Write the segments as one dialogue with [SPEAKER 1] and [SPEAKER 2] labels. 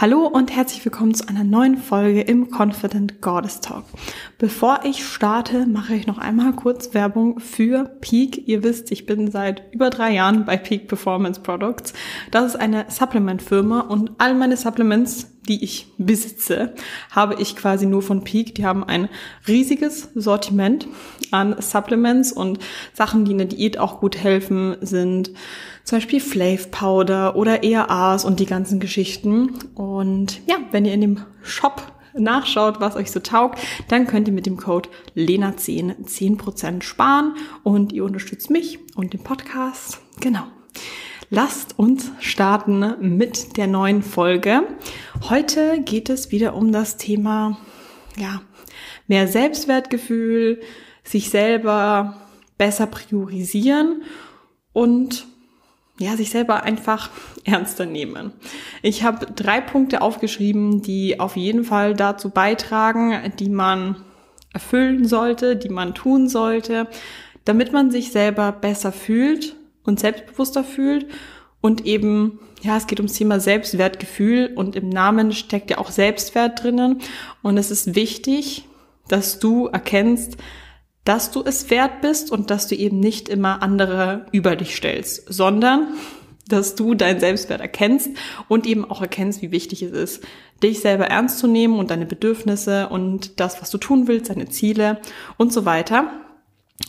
[SPEAKER 1] Hallo und herzlich willkommen zu einer neuen Folge im Confident Goddess Talk. Bevor ich starte, mache ich noch einmal kurz Werbung für Peak. Ihr wisst, ich bin seit über drei Jahren bei Peak Performance Products. Das ist eine Supplement-Firma und all meine Supplements, die ich besitze, habe ich quasi nur von Peak. Die haben ein riesiges Sortiment an Supplements und Sachen, die in der Diät auch gut helfen, sind zum Beispiel Flav Powder oder ERAs und die ganzen Geschichten. Und ja, wenn ihr in dem Shop nachschaut, was euch so taugt, dann könnt ihr mit dem Code LENA10 10% sparen und ihr unterstützt mich und den Podcast. Genau. Lasst uns starten mit der neuen Folge. Heute geht es wieder um das Thema, ja, mehr Selbstwertgefühl, sich selber besser priorisieren und ja, sich selber einfach ernster nehmen. Ich habe drei Punkte aufgeschrieben, die auf jeden Fall dazu beitragen, die man erfüllen sollte, die man tun sollte, damit man sich selber besser fühlt und selbstbewusster fühlt und eben, ja, es geht ums Thema Selbstwertgefühl und im Namen steckt ja auch Selbstwert drinnen und es ist wichtig, dass du erkennst, dass du es wert bist und dass du eben nicht immer andere über dich stellst, sondern dass du deinen Selbstwert erkennst und eben auch erkennst, wie wichtig es ist, dich selber ernst zu nehmen und deine Bedürfnisse und das, was du tun willst, deine Ziele und so weiter.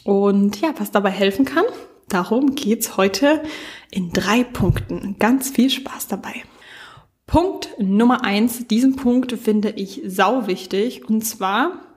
[SPEAKER 1] Und ja, was dabei helfen kann, darum geht's heute in drei Punkten. Ganz viel Spaß dabei. Punkt Nummer eins, diesen Punkt finde ich sau wichtig und zwar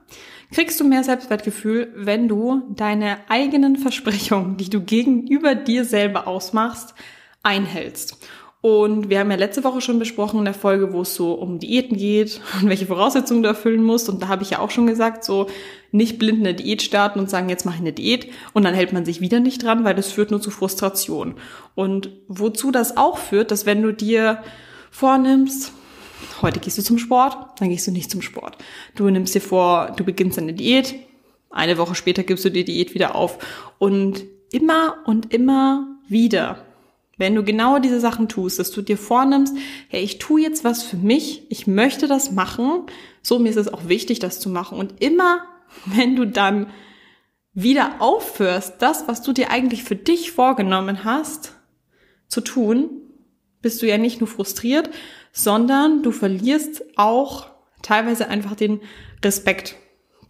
[SPEAKER 1] kriegst du mehr Selbstwertgefühl, wenn du deine eigenen Versprechungen, die du gegenüber dir selber ausmachst, einhältst. Und wir haben ja letzte Woche schon besprochen in der Folge, wo es so um Diäten geht und welche Voraussetzungen du erfüllen musst. Und da habe ich ja auch schon gesagt, so nicht blind eine Diät starten und sagen, jetzt mache ich eine Diät und dann hält man sich wieder nicht dran, weil das führt nur zu Frustration. Und wozu das auch führt, dass wenn du dir vornimmst, heute gehst du zum Sport, dann gehst du nicht zum Sport. Du nimmst dir vor, du beginnst eine Diät, eine Woche später gibst du die Diät wieder auf. Und immer und immer wieder, wenn du genau diese Sachen tust, dass du dir vornimmst, hey, ich tue jetzt was für mich, ich möchte das machen, so mir ist es auch wichtig, das zu machen. Und immer, wenn du dann wieder aufhörst, das, was du dir eigentlich für dich vorgenommen hast, zu tun, bist du ja nicht nur frustriert, sondern du verlierst auch teilweise einfach den Respekt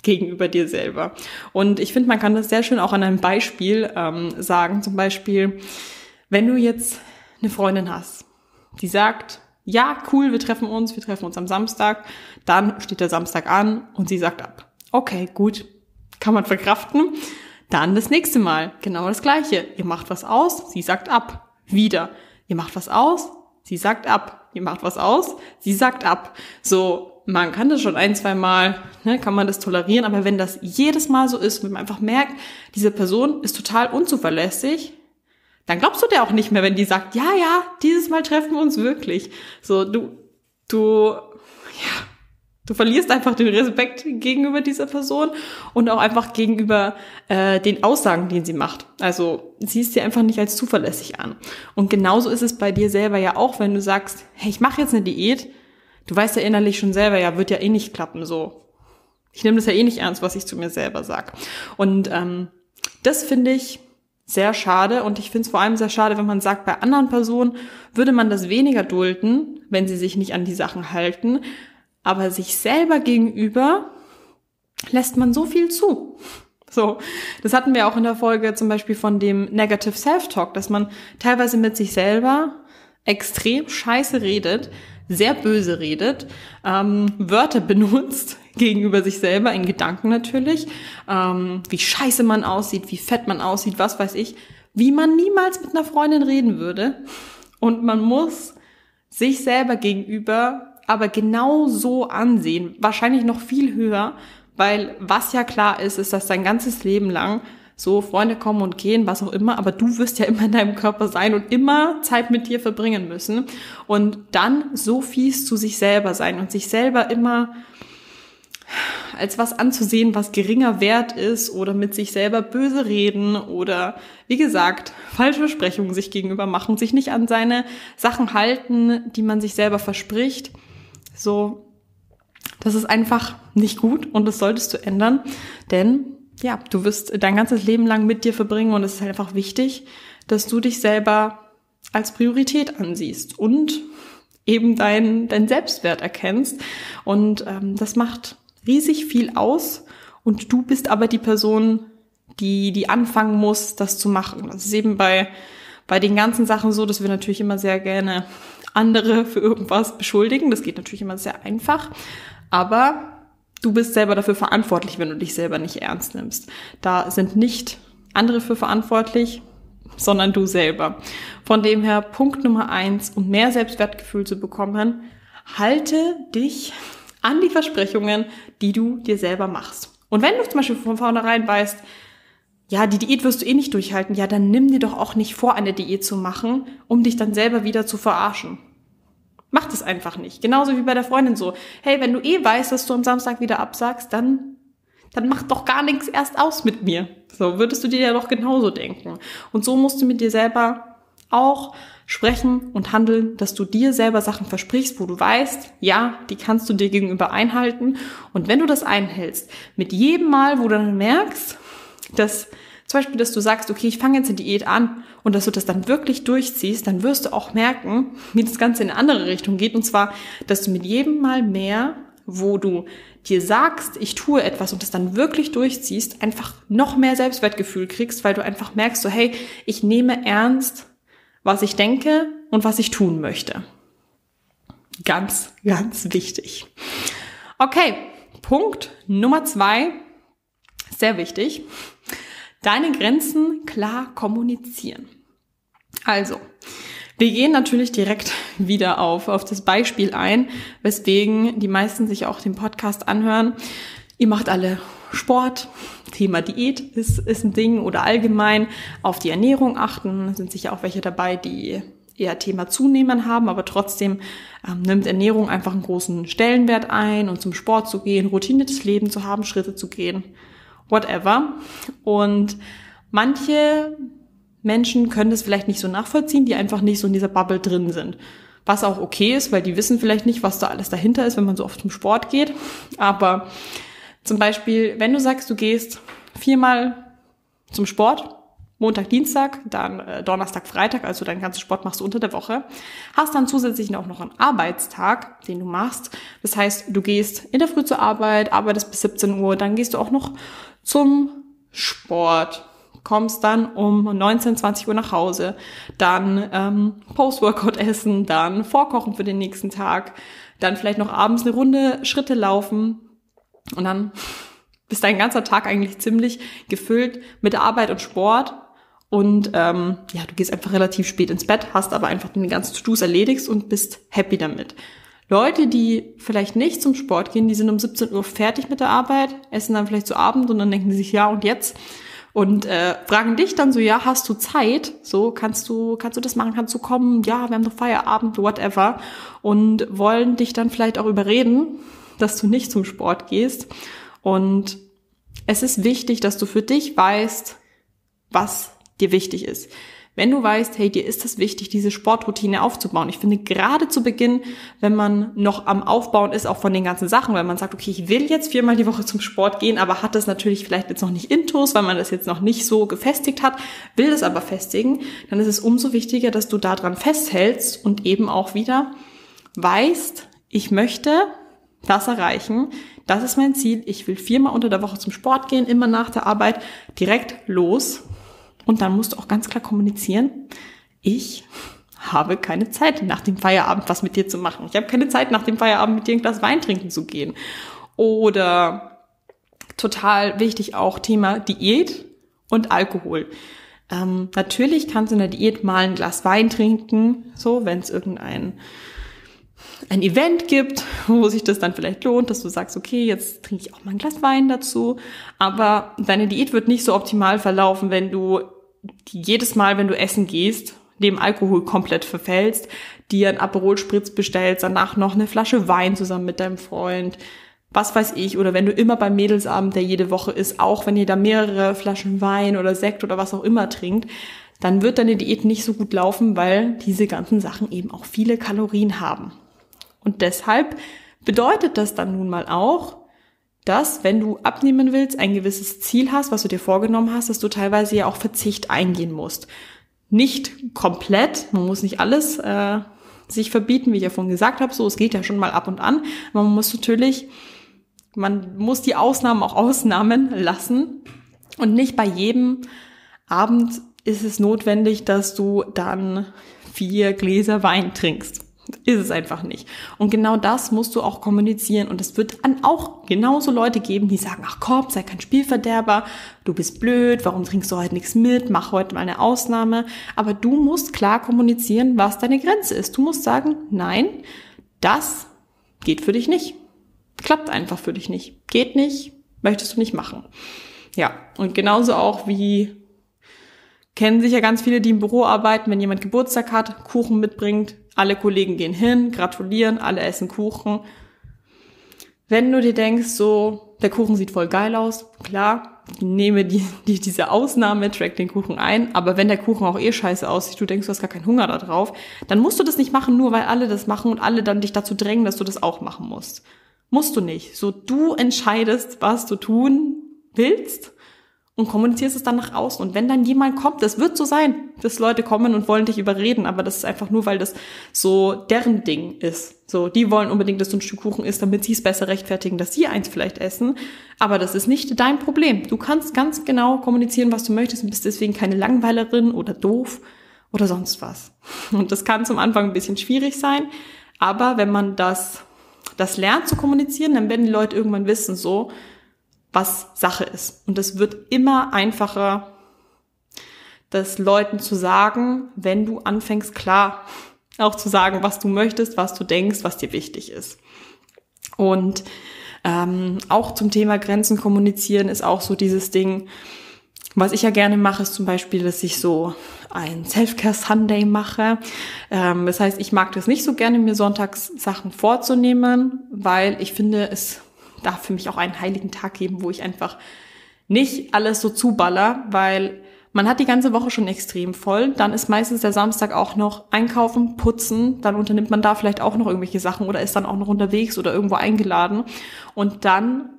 [SPEAKER 1] gegenüber dir selber. Und ich finde, man kann das sehr schön auch an einem Beispiel ähm, sagen. Zum Beispiel, wenn du jetzt eine Freundin hast, die sagt, ja, cool, wir treffen uns, wir treffen uns am Samstag, dann steht der Samstag an und sie sagt ab. Okay, gut, kann man verkraften. Dann das nächste Mal, genau das gleiche. Ihr macht was aus, sie sagt ab. Wieder. Ihr macht was aus, sie sagt ab ihr macht was aus, sie sagt ab. So, man kann das schon ein, zwei Mal, ne, kann man das tolerieren, aber wenn das jedes Mal so ist, wenn man einfach merkt, diese Person ist total unzuverlässig, dann glaubst du dir auch nicht mehr, wenn die sagt, ja, ja, dieses Mal treffen wir uns wirklich. So, du, du, ja, Du verlierst einfach den Respekt gegenüber dieser Person und auch einfach gegenüber äh, den Aussagen, die sie macht. Also siehst sie einfach nicht als zuverlässig an. Und genauso ist es bei dir selber ja auch, wenn du sagst, hey, ich mache jetzt eine Diät. Du weißt ja innerlich schon selber, ja, wird ja eh nicht klappen so. Ich nehme das ja eh nicht ernst, was ich zu mir selber sag. Und ähm, das finde ich sehr schade und ich finde es vor allem sehr schade, wenn man sagt, bei anderen Personen würde man das weniger dulden, wenn sie sich nicht an die Sachen halten, aber sich selber gegenüber lässt man so viel zu. So, das hatten wir auch in der Folge zum Beispiel von dem Negative Self-Talk, dass man teilweise mit sich selber extrem scheiße redet, sehr böse redet, ähm, Wörter benutzt gegenüber sich selber, in Gedanken natürlich, ähm, wie scheiße man aussieht, wie fett man aussieht, was weiß ich, wie man niemals mit einer Freundin reden würde. Und man muss sich selber gegenüber aber genau so ansehen, wahrscheinlich noch viel höher, weil was ja klar ist, ist, dass dein ganzes Leben lang so Freunde kommen und gehen, was auch immer, aber du wirst ja immer in deinem Körper sein und immer Zeit mit dir verbringen müssen. Und dann so fies zu sich selber sein und sich selber immer als was anzusehen, was geringer wert ist oder mit sich selber böse reden oder wie gesagt, falsche Versprechungen sich gegenüber machen, sich nicht an seine Sachen halten, die man sich selber verspricht So, das ist einfach nicht gut und das solltest du ändern, denn ja, du wirst dein ganzes Leben lang mit dir verbringen und es ist halt einfach wichtig, dass du dich selber als Priorität ansiehst und eben dein, dein Selbstwert erkennst. Und ähm, das macht riesig viel aus. Und du bist aber die Person, die, die anfangen muss, das zu machen. Das ist eben bei, bei den ganzen Sachen so, dass wir natürlich immer sehr gerne andere für irgendwas beschuldigen. Das geht natürlich immer sehr einfach. Aber du bist selber dafür verantwortlich, wenn du dich selber nicht ernst nimmst. Da sind nicht andere für verantwortlich, sondern du selber. Von dem her, Punkt Nummer eins, um mehr Selbstwertgefühl zu bekommen, halte dich an die Versprechungen, die du dir selber machst. Und wenn du zum Beispiel von vornherein weißt, ja, die Diät wirst du eh nicht durchhalten, ja, dann nimm dir doch auch nicht vor, eine Diät zu machen, um dich dann selber wieder zu verarschen. Mach das einfach nicht. Genauso wie bei der Freundin so. Hey, wenn du eh weißt, dass du am Samstag wieder absagst, dann, dann mach doch gar nichts erst aus mit mir. So würdest du dir ja doch genauso denken. Und so musst du mit dir selber auch sprechen und handeln, dass du dir selber Sachen versprichst, wo du weißt, ja, die kannst du dir gegenüber einhalten. Und wenn du das einhältst, mit jedem Mal, wo du dann merkst, dass zum Beispiel, dass du sagst, okay, ich fange jetzt eine Diät an und dass du das dann wirklich durchziehst, dann wirst du auch merken, wie das Ganze in eine andere Richtung geht. Und zwar, dass du mit jedem Mal mehr, wo du dir sagst, ich tue etwas und das dann wirklich durchziehst, einfach noch mehr Selbstwertgefühl kriegst, weil du einfach merkst, so, hey, ich nehme ernst, was ich denke und was ich tun möchte. Ganz, ganz wichtig. Okay, Punkt Nummer zwei, sehr wichtig. Deine Grenzen klar kommunizieren. Also, wir gehen natürlich direkt wieder auf, auf das Beispiel ein, weswegen die meisten sich auch den Podcast anhören. Ihr macht alle Sport, Thema Diät ist, ist ein Ding oder allgemein auf die Ernährung achten. Sind sicher auch welche dabei, die eher Thema Zunehmen haben, aber trotzdem ähm, nimmt Ernährung einfach einen großen Stellenwert ein und zum Sport zu gehen, routiniertes Leben zu haben, Schritte zu gehen, whatever. Und manche Menschen können das vielleicht nicht so nachvollziehen, die einfach nicht so in dieser Bubble drin sind. Was auch okay ist, weil die wissen vielleicht nicht, was da alles dahinter ist, wenn man so oft zum Sport geht. Aber zum Beispiel, wenn du sagst, du gehst viermal zum Sport, Montag, Dienstag, dann äh, Donnerstag, Freitag, also deinen ganzen Sport machst du unter der Woche, hast dann zusätzlich auch noch einen Arbeitstag, den du machst. Das heißt, du gehst in der Früh zur Arbeit, arbeitest bis 17 Uhr, dann gehst du auch noch zum Sport, kommst dann um 19, 20 Uhr nach Hause, dann ähm, Post-Workout essen, dann Vorkochen für den nächsten Tag, dann vielleicht noch abends eine Runde Schritte laufen, und dann ist dein ganzer Tag eigentlich ziemlich gefüllt mit Arbeit und Sport. Und ähm, ja, du gehst einfach relativ spät ins Bett, hast aber einfach den ganzen To-Dos erledigst und bist happy damit. Leute, die vielleicht nicht zum Sport gehen, die sind um 17 Uhr fertig mit der Arbeit, essen dann vielleicht zu Abend und dann denken sie sich, ja, und jetzt? Und äh, fragen dich dann so, ja, hast du Zeit? So, kannst du, kannst du das machen, kannst du kommen? Ja, wir haben doch Feierabend, whatever. Und wollen dich dann vielleicht auch überreden, dass du nicht zum Sport gehst. Und es ist wichtig, dass du für dich weißt, was dir wichtig ist. Wenn du weißt, hey, dir ist es wichtig, diese Sportroutine aufzubauen. Ich finde gerade zu Beginn, wenn man noch am Aufbauen ist, auch von den ganzen Sachen, weil man sagt, okay, ich will jetzt viermal die Woche zum Sport gehen, aber hat das natürlich vielleicht jetzt noch nicht intus, weil man das jetzt noch nicht so gefestigt hat, will das aber festigen, dann ist es umso wichtiger, dass du daran festhältst und eben auch wieder weißt, ich möchte das erreichen. Das ist mein Ziel. Ich will viermal unter der Woche zum Sport gehen, immer nach der Arbeit, direkt los. Und dann musst du auch ganz klar kommunizieren, ich habe keine Zeit, nach dem Feierabend was mit dir zu machen. Ich habe keine Zeit, nach dem Feierabend mit dir ein Glas Wein trinken zu gehen. Oder total wichtig auch Thema Diät und Alkohol. Ähm, natürlich kannst du in der Diät mal ein Glas Wein trinken, so wenn es irgendein ein Event gibt, wo sich das dann vielleicht lohnt, dass du sagst, okay, jetzt trinke ich auch mal ein Glas Wein dazu. Aber deine Diät wird nicht so optimal verlaufen, wenn du jedes Mal, wenn du essen gehst, dem Alkohol komplett verfällst, dir ein Aperol Spritz bestellst, danach noch eine Flasche Wein zusammen mit deinem Freund, was weiß ich, oder wenn du immer beim Mädelsabend, der jede Woche ist, auch wenn ihr da mehrere Flaschen Wein oder Sekt oder was auch immer trinkt, dann wird deine Diät nicht so gut laufen, weil diese ganzen Sachen eben auch viele Kalorien haben. Und deshalb bedeutet das dann nun mal auch, dass, wenn du abnehmen willst, ein gewisses Ziel hast, was du dir vorgenommen hast, dass du teilweise ja auch Verzicht eingehen musst. Nicht komplett, man muss nicht alles äh, sich verbieten, wie ich ja vorhin gesagt habe, so, es geht ja schon mal ab und an, man muss natürlich, man muss die Ausnahmen auch Ausnahmen lassen und nicht bei jedem Abend ist es notwendig, dass du dann vier Gläser Wein trinkst. Ist es einfach nicht. Und genau das musst du auch kommunizieren. Und es wird dann auch genauso Leute geben, die sagen, ach komm, sei kein Spielverderber, du bist blöd, warum trinkst du heute nichts mit, mach heute mal eine Ausnahme. Aber du musst klar kommunizieren, was deine Grenze ist. Du musst sagen, nein, das geht für dich nicht. Klappt einfach für dich nicht. Geht nicht, möchtest du nicht machen. Ja, und genauso auch wie kennen sicher ganz viele, die im Büro arbeiten, wenn jemand Geburtstag hat, Kuchen mitbringt, alle Kollegen gehen hin, gratulieren, alle essen Kuchen. Wenn du dir denkst, so, der Kuchen sieht voll geil aus, klar, nehme die, die, diese Ausnahme, track den Kuchen ein, aber wenn der Kuchen auch eh scheiße aussieht, du denkst, du hast gar keinen Hunger da drauf, dann musst du das nicht machen, nur weil alle das machen und alle dann dich dazu drängen, dass du das auch machen musst. Musst du nicht. So, du entscheidest, was du tun willst und kommunizierst es dann nach außen. Und wenn dann jemand kommt, das wird so sein, dass Leute kommen und wollen dich überreden, aber das ist einfach nur, weil das so deren Ding ist. So, die wollen unbedingt, dass du ein Stück Kuchen isst, damit sie es besser rechtfertigen, dass sie eins vielleicht essen. Aber das ist nicht dein Problem. Du kannst ganz genau kommunizieren, was du möchtest und bist deswegen keine Langweilerin oder doof oder sonst was. Und das kann zum Anfang ein bisschen schwierig sein. Aber wenn man das, das lernt zu kommunizieren, dann werden die Leute irgendwann wissen, so, was Sache ist. Und es wird immer einfacher, das Leuten zu sagen, wenn du anfängst, klar auch zu sagen, was du möchtest, was du denkst, was dir wichtig ist. Und ähm, auch zum Thema Grenzen kommunizieren ist auch so dieses Ding, was ich ja gerne mache, ist zum Beispiel, dass ich so ein Self-Care Sunday mache. Ähm, das heißt, ich mag das nicht so gerne, mir sonntags Sachen vorzunehmen, weil ich finde, es darf für mich auch einen heiligen Tag geben, wo ich einfach nicht alles so zuballer, weil man hat die ganze Woche schon extrem voll. Dann ist meistens der Samstag auch noch einkaufen, putzen. Dann unternimmt man da vielleicht auch noch irgendwelche Sachen oder ist dann auch noch unterwegs oder irgendwo eingeladen. Und dann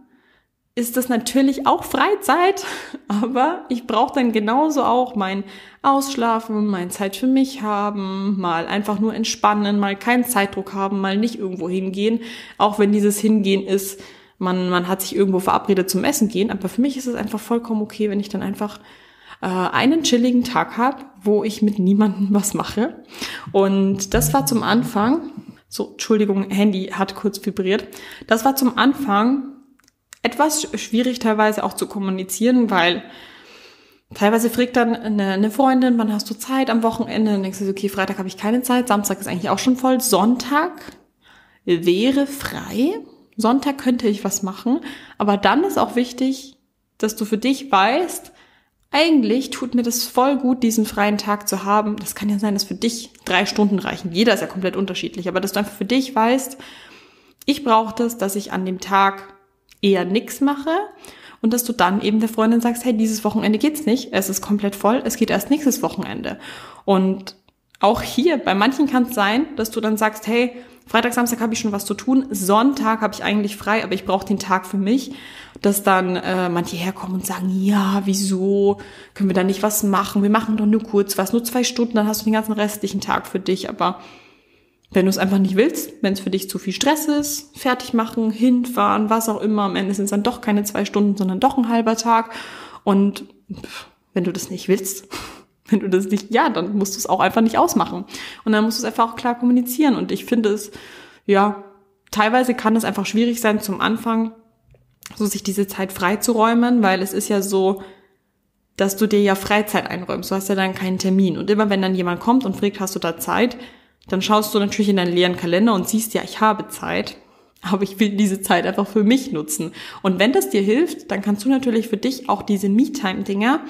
[SPEAKER 1] ist das natürlich auch Freizeit, aber ich brauche dann genauso auch mein Ausschlafen, mein Zeit für mich haben, mal einfach nur entspannen, mal keinen Zeitdruck haben, mal nicht irgendwo hingehen, auch wenn dieses Hingehen ist, man, man hat sich irgendwo verabredet zum Essen gehen, aber für mich ist es einfach vollkommen okay, wenn ich dann einfach äh, einen chilligen Tag habe, wo ich mit niemandem was mache. Und das war zum Anfang, so, Entschuldigung, Handy hat kurz vibriert. Das war zum Anfang etwas schwierig teilweise auch zu kommunizieren, weil teilweise fragt dann eine, eine Freundin, wann hast du Zeit am Wochenende? Dann denkst du, okay, Freitag habe ich keine Zeit, Samstag ist eigentlich auch schon voll, Sonntag wäre frei. Sonntag könnte ich was machen, aber dann ist auch wichtig, dass du für dich weißt, eigentlich tut mir das voll gut, diesen freien Tag zu haben. Das kann ja sein, dass für dich drei Stunden reichen. Jeder ist ja komplett unterschiedlich, aber dass du einfach für dich weißt, ich brauche das, dass ich an dem Tag eher nix mache und dass du dann eben der Freundin sagst, hey, dieses Wochenende geht's nicht, es ist komplett voll, es geht erst nächstes Wochenende. Und auch hier, bei manchen kann es sein, dass du dann sagst, hey, Freitag, Samstag habe ich schon was zu tun. Sonntag habe ich eigentlich frei, aber ich brauche den Tag für mich. Dass dann äh, manche herkommen und sagen, ja, wieso können wir da nicht was machen? Wir machen doch nur kurz was, nur zwei Stunden, dann hast du den ganzen restlichen Tag für dich. Aber wenn du es einfach nicht willst, wenn es für dich zu viel Stress ist, fertig machen, hinfahren, was auch immer, am Ende sind es dann doch keine zwei Stunden, sondern doch ein halber Tag. Und wenn du das nicht willst, wenn du das nicht, ja, dann musst du es auch einfach nicht ausmachen. Und dann musst du es einfach auch klar kommunizieren. Und ich finde es, ja, teilweise kann es einfach schwierig sein zum Anfang, so sich diese Zeit freizuräumen, weil es ist ja so, dass du dir ja Freizeit einräumst. Du hast ja dann keinen Termin. Und immer wenn dann jemand kommt und fragt, hast du da Zeit, dann schaust du natürlich in deinen leeren Kalender und siehst, ja, ich habe Zeit. Aber ich will diese Zeit einfach für mich nutzen. Und wenn das dir hilft, dann kannst du natürlich für dich auch diese Me-Time-Dinger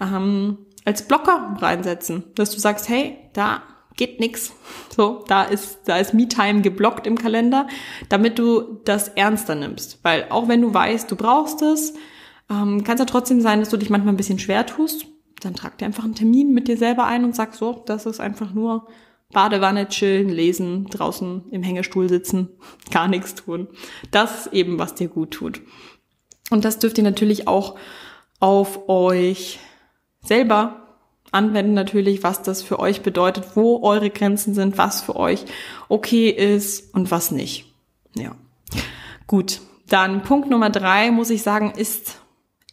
[SPEAKER 1] ähm, als Blocker reinsetzen, dass du sagst, hey, da geht nix. So, da ist, da ist Me-Time geblockt im Kalender, damit du das ernster nimmst. Weil auch wenn du weißt, du brauchst es, ähm, kann es ja trotzdem sein, dass du dich manchmal ein bisschen schwer tust. Dann trag dir einfach einen Termin mit dir selber ein und sag so, das ist einfach nur Badewanne chillen, lesen, draußen im Hängestuhl sitzen, gar nichts tun. Das ist eben, was dir gut tut. Und das dürft ihr natürlich auch auf euch selber anwenden natürlich, was das für euch bedeutet, wo eure Grenzen sind, was für euch okay ist und was nicht. Ja. Gut. Dann Punkt Nummer drei, muss ich sagen, ist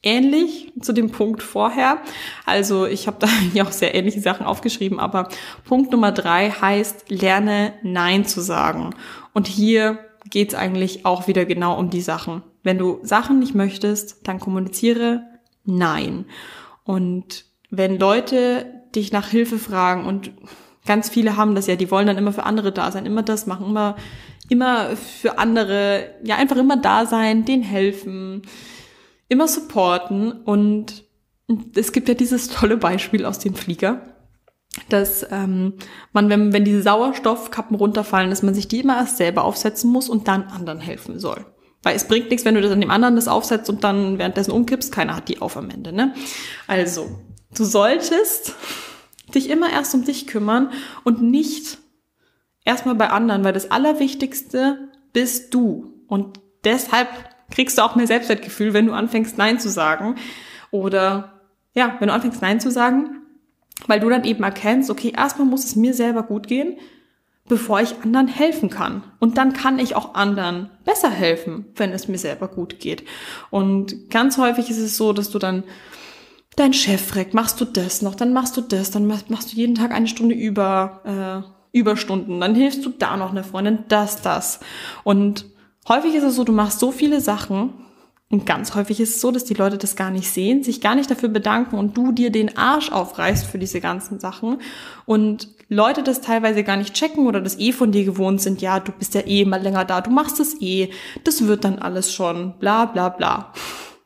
[SPEAKER 1] ähnlich zu dem Punkt vorher. Also ich habe da ja auch sehr ähnliche Sachen aufgeschrieben, aber Punkt Nummer drei heißt, lerne Nein zu sagen. Und hier geht's eigentlich auch wieder genau um die Sachen. Wenn du Sachen nicht möchtest, dann kommuniziere Nein. Und wenn Leute dich nach Hilfe fragen und ganz viele haben das ja, die wollen dann immer für andere da sein, immer das machen, immer, immer für andere, ja, einfach immer da sein, denen helfen, immer supporten und es gibt ja dieses tolle Beispiel aus dem Flieger, dass ähm, man, wenn, wenn diese Sauerstoffkappen runterfallen, dass man sich die immer erst selber aufsetzen muss und dann anderen helfen soll. Weil es bringt nichts, wenn du das an dem anderen das aufsetzt und dann währenddessen umkippst, keiner hat die auf am Ende. Ne? Also, Du solltest dich immer erst um dich kümmern und nicht erstmal bei anderen, weil das Allerwichtigste bist du. Und deshalb kriegst du auch mehr Selbstwertgefühl, wenn du anfängst, Nein zu sagen. Oder ja, wenn du anfängst, Nein zu sagen, weil du dann eben erkennst, okay, erstmal muss es mir selber gut gehen, bevor ich anderen helfen kann. Und dann kann ich auch anderen besser helfen, wenn es mir selber gut geht. Und ganz häufig ist es so, dass du dann dein Chef fragt, machst du das noch, dann machst du das, dann machst, machst du jeden Tag eine Stunde über, äh, Überstunden, dann hilfst du da noch eine Freundin, das, das. Und häufig ist es so, du machst so viele Sachen und ganz häufig ist es so, dass die Leute das gar nicht sehen, sich gar nicht dafür bedanken und du dir den Arsch aufreißt für diese ganzen Sachen und Leute das teilweise gar nicht checken oder das eh von dir gewohnt sind, ja, du bist ja eh mal länger da, du machst es eh, das wird dann alles schon, bla bla bla.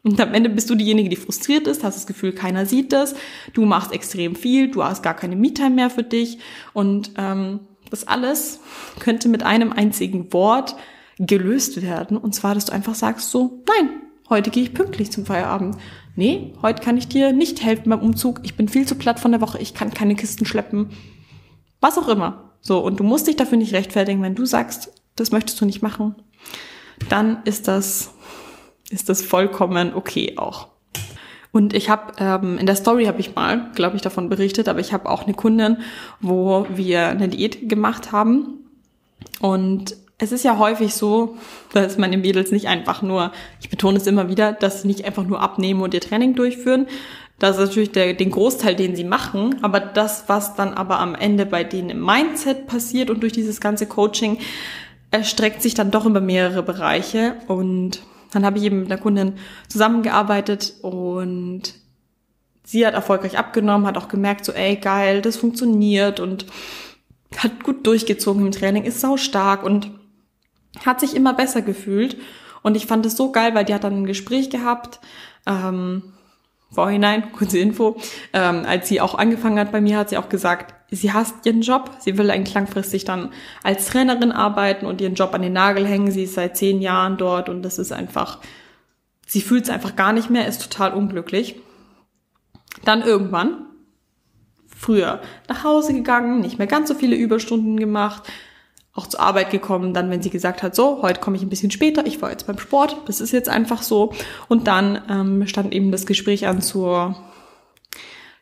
[SPEAKER 1] Und am Ende bist du diejenige, die frustriert ist, hast das Gefühl, keiner sieht das, du machst extrem viel, du hast gar keine Me-Time mehr für dich und ähm, das alles könnte mit einem einzigen Wort gelöst werden und zwar, dass du einfach sagst so, nein, heute gehe ich pünktlich zum Feierabend. Nee, heute kann ich dir nicht helfen beim Umzug, ich bin viel zu platt von der Woche, ich kann keine Kisten schleppen. Was auch immer. So, und du musst dich dafür nicht rechtfertigen, wenn du sagst, das möchtest du nicht machen, dann ist das ist das vollkommen okay auch. Und ich habe ähm, in der Story habe ich mal, glaube ich, davon berichtet, aber ich habe auch eine Kundin, wo wir eine Diät gemacht haben. Und es ist ja häufig so, dass meine Mädels nicht einfach nur, ich betone es immer wieder, dass sie nicht einfach nur abnehmen und ihr Training durchführen. Das ist natürlich der, den Großteil, den sie machen. Aber das, was dann aber am Ende bei denen im Mindset passiert und durch dieses ganze Coaching, erstreckt sich dann doch über mehrere Bereiche. Und dann habe ich eben mit einer Kundin zusammengearbeitet und sie hat erfolgreich abgenommen, hat auch gemerkt, so, ey, geil, das funktioniert und hat gut durchgezogen im Training, ist sau stark und hat sich immer besser gefühlt. Und ich fand es so geil, weil die hat dann ein Gespräch gehabt, ähm, Vorhinein, kurze Info, ähm, als sie auch angefangen hat bei mir, hat sie auch gesagt, sie hasst ihren Job. Sie will eigentlich langfristig dann als Trainerin arbeiten und ihren Job an den Nagel hängen. Sie ist seit zehn Jahren dort und das ist einfach, sie fühlt es einfach gar nicht mehr, ist total unglücklich. Dann irgendwann, früher nach Hause gegangen, nicht mehr ganz so viele Überstunden gemacht, auch zur Arbeit gekommen, dann wenn sie gesagt hat, so, heute komme ich ein bisschen später, ich war jetzt beim Sport, das ist jetzt einfach so. Und dann ähm, stand eben das Gespräch an zur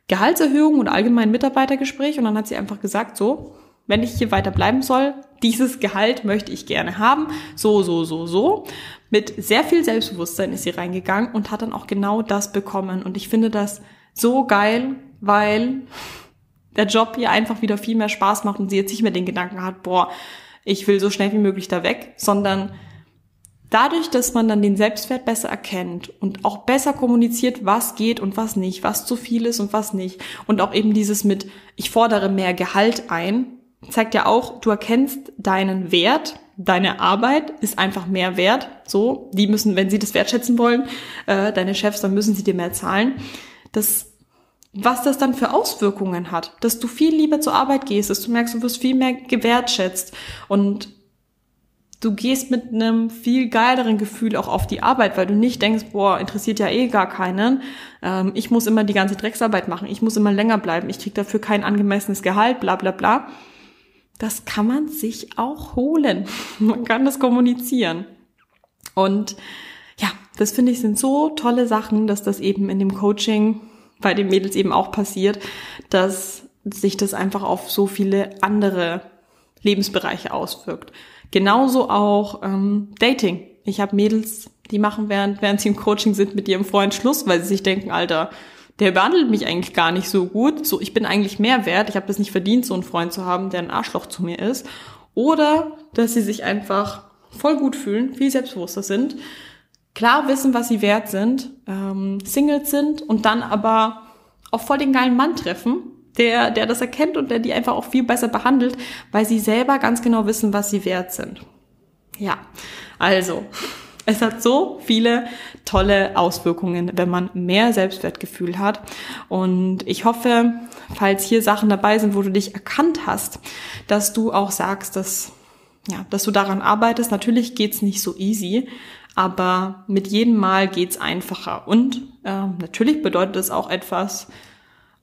[SPEAKER 1] Gehaltserhöhung und allgemein Mitarbeitergespräch und dann hat sie einfach gesagt, so, wenn ich hier weiter bleiben soll, dieses Gehalt möchte ich gerne haben, so, so, so, so. Mit sehr viel Selbstbewusstsein ist sie reingegangen und hat dann auch genau das bekommen. Und ich finde das so geil, weil der Job ihr einfach wieder viel mehr Spaß macht und sie jetzt nicht mehr den Gedanken hat, boah, ich will so schnell wie möglich da weg, sondern dadurch, dass man dann den Selbstwert besser erkennt und auch besser kommuniziert, was geht und was nicht, was zu viel ist und was nicht und auch eben dieses mit, ich fordere mehr Gehalt ein, zeigt ja auch, du erkennst deinen Wert, deine Arbeit ist einfach mehr wert, so, die müssen, wenn sie das wertschätzen wollen, äh, deine Chefs, dann müssen sie dir mehr zahlen. Das was das dann für Auswirkungen hat, dass du viel lieber zur Arbeit gehst, dass du merkst, du wirst viel mehr gewertschätzt und du gehst mit einem viel geileren Gefühl auch auf die Arbeit, weil du nicht denkst, boah, interessiert ja eh gar keinen. Ähm, ich muss immer die ganze Drecksarbeit machen, ich muss immer länger bleiben, ich krieg dafür kein angemessenes Gehalt, bla bla bla. das kann man sich auch holen. Man kann das kommunizieren. Und ja, das finde ich sind so tolle Sachen, dass das eben in dem Coaching bei den Mädels eben auch passiert, dass sich das einfach auf so viele andere Lebensbereiche auswirkt. Genauso auch ähm, Dating. Ich habe Mädels, die machen während, während sie im Coaching sind mit ihrem Freund Schluss, weil sie sich denken, Alter, der behandelt mich eigentlich gar nicht so gut. So, ich bin eigentlich mehr wert. Ich habe das nicht verdient, so einen Freund zu haben, der ein Arschloch zu mir ist. Oder dass sie sich einfach voll gut fühlen, viel selbstbewusster sind, klar wissen, was sie wert sind, ähm, Singles sind und dann aber auch voll den geilen Mann treffen, der, der das erkennt und der die einfach auch viel besser behandelt, weil sie selber ganz genau wissen, was sie wert sind. Ja, also, es hat so viele tolle Auswirkungen, wenn man mehr Selbstwertgefühl hat. Und ich hoffe, falls hier Sachen dabei sind, wo du dich erkannt hast, dass du auch sagst, dass, ja, dass du daran arbeitest. Natürlich geht's nicht so easy, aber mit jedem Mal geht's einfacher. Und äh, natürlich bedeutet es auch etwas,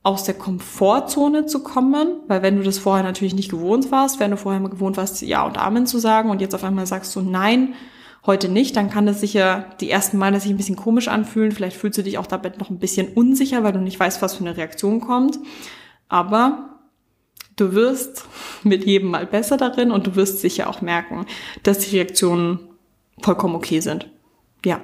[SPEAKER 1] aus der Komfortzone zu kommen, weil wenn du das vorher natürlich nicht gewohnt warst, wenn du vorher mal gewohnt warst, Ja und Amen zu sagen und jetzt auf einmal sagst du Nein, heute nicht, dann kann das sicher die ersten Male sich ein bisschen komisch anfühlen. Vielleicht fühlst du dich auch damit noch ein bisschen unsicher, weil du nicht weißt, was für eine Reaktion kommt. Aber du wirst mit jedem Mal besser darin und du wirst sicher auch merken, dass die Reaktionen vollkommen okay sind. Ja.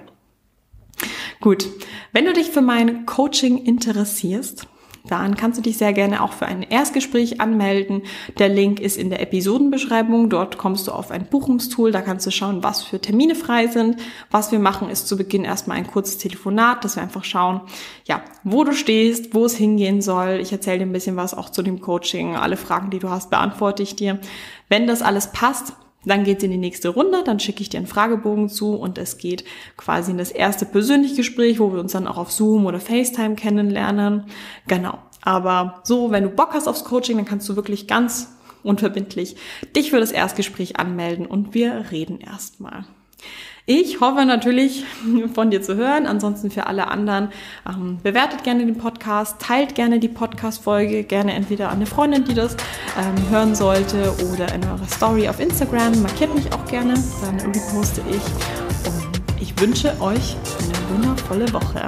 [SPEAKER 1] Gut. Wenn du dich für mein Coaching interessierst, dann kannst du dich sehr gerne auch für ein Erstgespräch anmelden. Der Link ist in der Episodenbeschreibung. Dort kommst du auf ein Buchungstool. Da kannst du schauen, was für Termine frei sind. Was wir machen, ist zu Beginn erstmal ein kurzes Telefonat, dass wir einfach schauen, ja, wo du stehst, wo es hingehen soll. Ich erzähle dir ein bisschen was auch zu dem Coaching. Alle Fragen, die du hast, beantworte ich dir. Wenn das alles passt, dann geht's in die nächste Runde, dann schicke ich dir einen Fragebogen zu und es geht quasi in das erste persönliche Gespräch, wo wir uns dann auch auf Zoom oder FaceTime kennenlernen. Genau. Aber so, wenn du Bock hast aufs Coaching, dann kannst du wirklich ganz unverbindlich dich für das Erstgespräch anmelden und wir reden erstmal. Ich hoffe natürlich von dir zu hören. Ansonsten für alle anderen, ähm, bewertet gerne den Podcast, teilt gerne die Podcast-Folge, gerne entweder an eine Freundin, die das ähm, hören sollte, oder in eurer Story auf Instagram. Markiert mich auch gerne, dann reposte ich. Und ich wünsche euch eine wundervolle Woche.